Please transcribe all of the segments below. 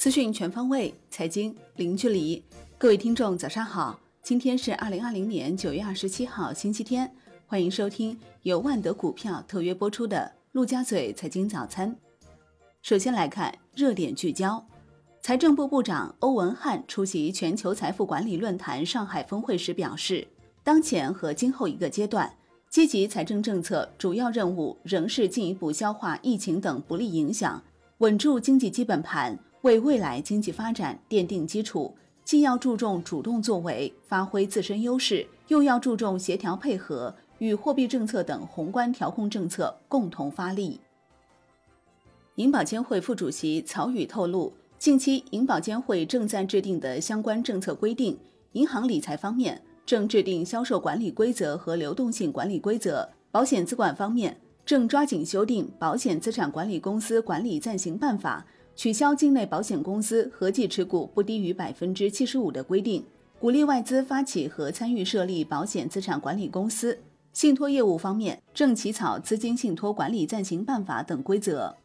资讯全方位，财经零距离。各位听众，早上好！今天是二零二零年九月二十七号，星期天。欢迎收听由万德股票特约播出的陆家嘴财经早餐。首先来看热点聚焦。财政部部长欧文汉出席全球财富管理论坛上海峰会时表示，当前和今后一个阶段，积极财政政策主要任务仍是进一步消化疫情等不利影响，稳住经济基本盘，为未来经济发展奠定基础。既要注重主动作为，发挥自身优势，又要注重协调配合，与货币政策等宏观调控政策共同发力。银保监会副主席曹宇透露。近期，银保监会正在制定的相关政策规定，银行理财方面正制定销售管理规则和流动性管理规则；保险资管方面正抓紧修订《保险资产管理公司管理暂行办法》，取消境内保险公司合计持股不低于百分之七十五的规定，鼓励外资发起和参与设立保险资产管理公司；信托业务方面正起草《资金信托管理暂行办法》等规则。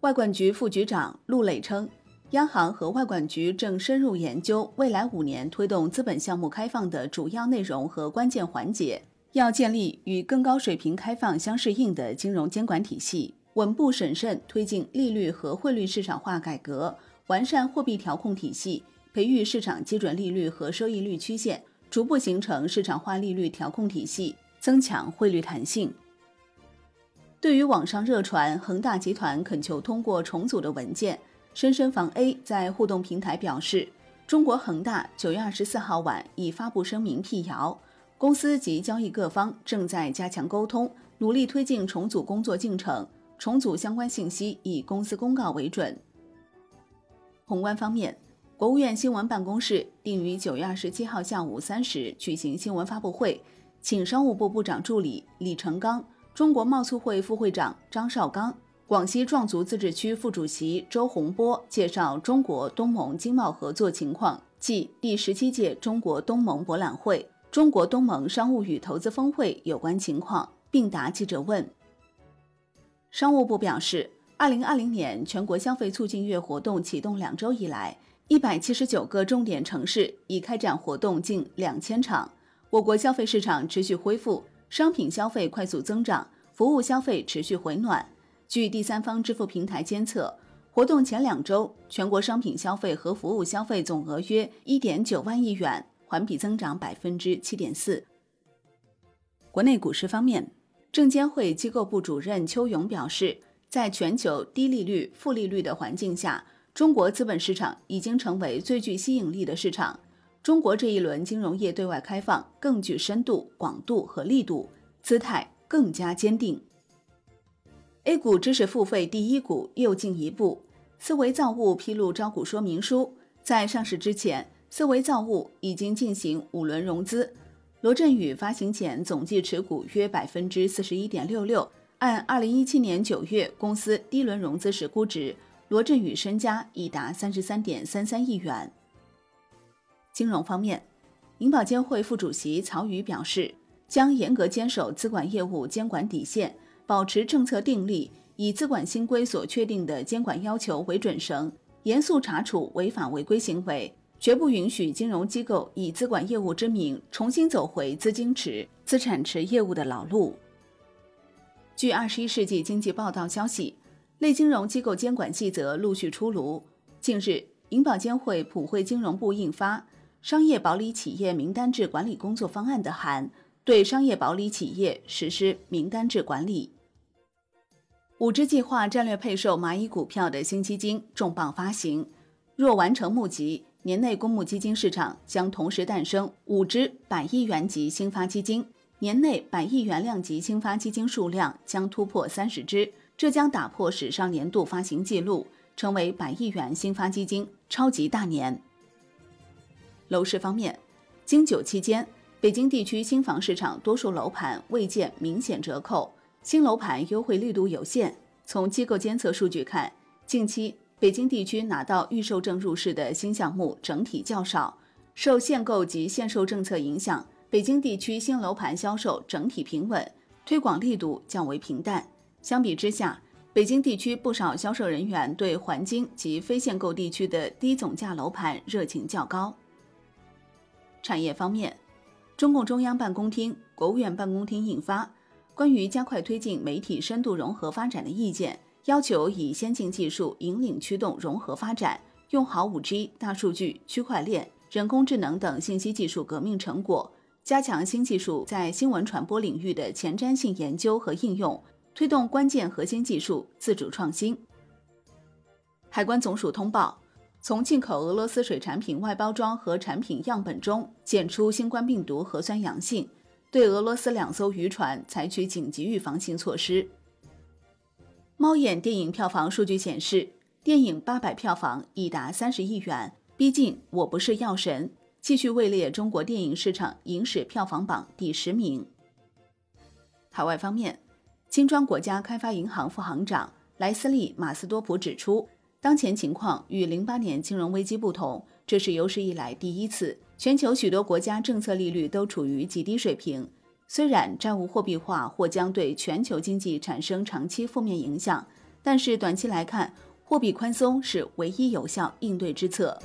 外管局副局长陆磊称，央行和外管局正深入研究未来五年推动资本项目开放的主要内容和关键环节，要建立与更高水平开放相适应的金融监管体系，稳步审慎推进利率和汇率市场化改革，完善货币调控体系，培育市场基准利率和收益率曲线，逐步形成市场化利率调控体系，增强汇率弹性。对于网上热传恒大集团恳求通过重组的文件，深深房 A 在互动平台表示，中国恒大九月二十四号晚已发布声明辟谣，公司及交易各方正在加强沟通，努力推进重组工作进程，重组相关信息以公司公告为准。宏观方面，国务院新闻办公室定于九月二十七号下午三时举行新闻发布会，请商务部部长助理李成钢。中国贸促会副会长张绍刚、广西壮族自治区副主席周洪波介绍中国东盟经贸合作情况暨第十七届中国东盟博览会、中国东盟商务与投资峰会有关情况，并答记者问。商务部表示，二零二零年全国消费促进月活动启动两周以来，一百七十九个重点城市已开展活动近两千场，我国消费市场持续恢复。商品消费快速增长，服务消费持续回暖。据第三方支付平台监测，活动前两周，全国商品消费和服务消费总额约一点九万亿元，环比增长百分之七点四。国内股市方面，证监会机构部主任邱勇表示，在全球低利率、负利率的环境下，中国资本市场已经成为最具吸引力的市场。中国这一轮金融业对外开放更具深度、广度和力度，姿态更加坚定。A 股知识付费第一股又进一步，思维造物披露招股说明书，在上市之前，思维造物已经进行五轮融资。罗振宇发行前总计持股约百分之四十一点六六，按二零一七年九月公司第一轮融资时估值，罗振宇身家已达三十三点三三亿元。金融方面，银保监会副主席曹宇表示，将严格坚守资管业务监管底线，保持政策定力，以资管新规所确定的监管要求为准绳，严肃查处违法违规行为，绝不允许金融机构以资管业务之名重新走回资金池、资产池业务的老路。据《二十一世纪经济报道》消息，类金融机构监管细则陆续出炉。近日，银保监会普惠金融部印发。商业保理企业名单制管理工作方案的函，对商业保理企业实施名单制管理。五只计划战略配售蚂蚁股票的新基金重磅发行，若完成募集，年内公募基金市场将同时诞生五只百亿元级新发基金，年内百亿元量级新发基金数量将突破三十只，这将打破史上年度发行记录，成为百亿元新发基金超级大年。楼市方面，经九期间，北京地区新房市场多数楼盘未见明显折扣，新楼盘优惠力度有限。从机构监测数据看，近期北京地区拿到预售证入市的新项目整体较少，受限购及限售政策影响，北京地区新楼盘销售整体平稳，推广力度较为平淡。相比之下，北京地区不少销售人员对环京及非限购地区的低总价楼盘热情较高。产业方面，中共中央办公厅、国务院办公厅印发《关于加快推进媒体深度融合发展的意见》，要求以先进技术引领驱动融合发展，用好 5G、大数据、区块链、人工智能等信息技术革命成果。加强新技术在新闻传播领域的前瞻性研究和应用，推动关键核心技术自主创新。海关总署通报，从进口俄罗斯水产品外包装和产品样本中检出新冠病毒核酸阳性，对俄罗斯两艘渔船采取紧急预防性措施。猫眼电影票房数据显示，电影八百票房已达三十亿元，逼近《我不是药神》。继续位列中国电影市场影史票房榜第十名。海外方面，金砖国家开发银行副行长莱斯利·马斯多普指出，当前情况与零八年金融危机不同，这是有史以来第一次。全球许多国家政策利率都处于极低水平，虽然债务货币化或将对全球经济产生长期负面影响，但是短期来看，货币宽松是唯一有效应对之策。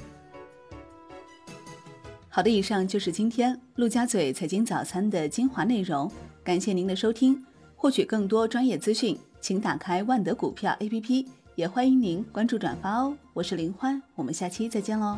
好的，以上就是今天陆家嘴财经早餐的精华内容，感谢您的收听。获取更多专业资讯，请打开万德股票 APP，也欢迎您关注转发哦。我是林欢，我们下期再见喽。